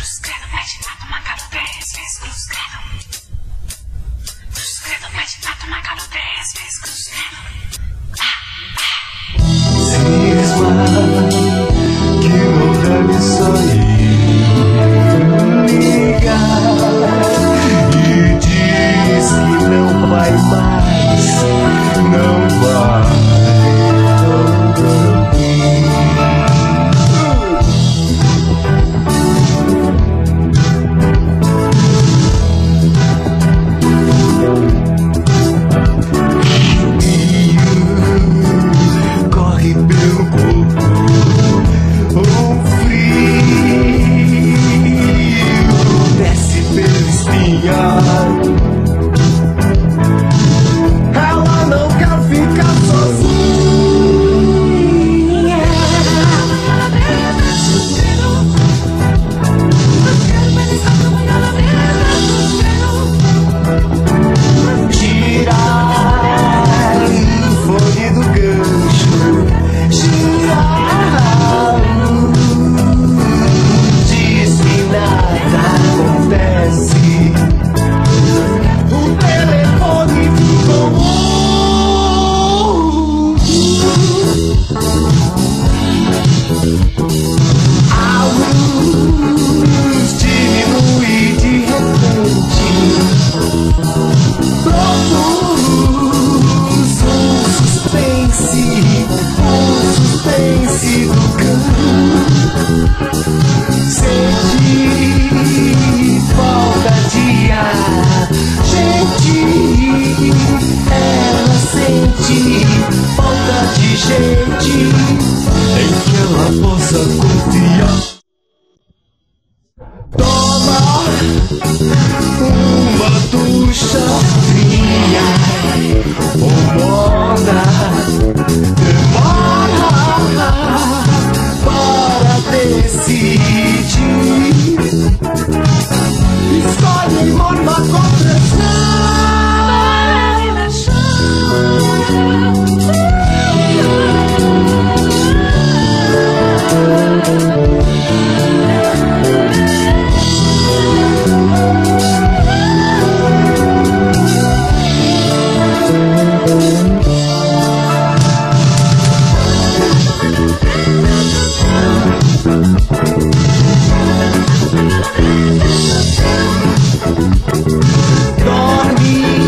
Cruz credo, mas de fato uma garota é vezes cruz credo. Cruz credo, mas de fato uma garota é vezes cruz credo. love. Ela sente falta de gente em que ela for. Dormir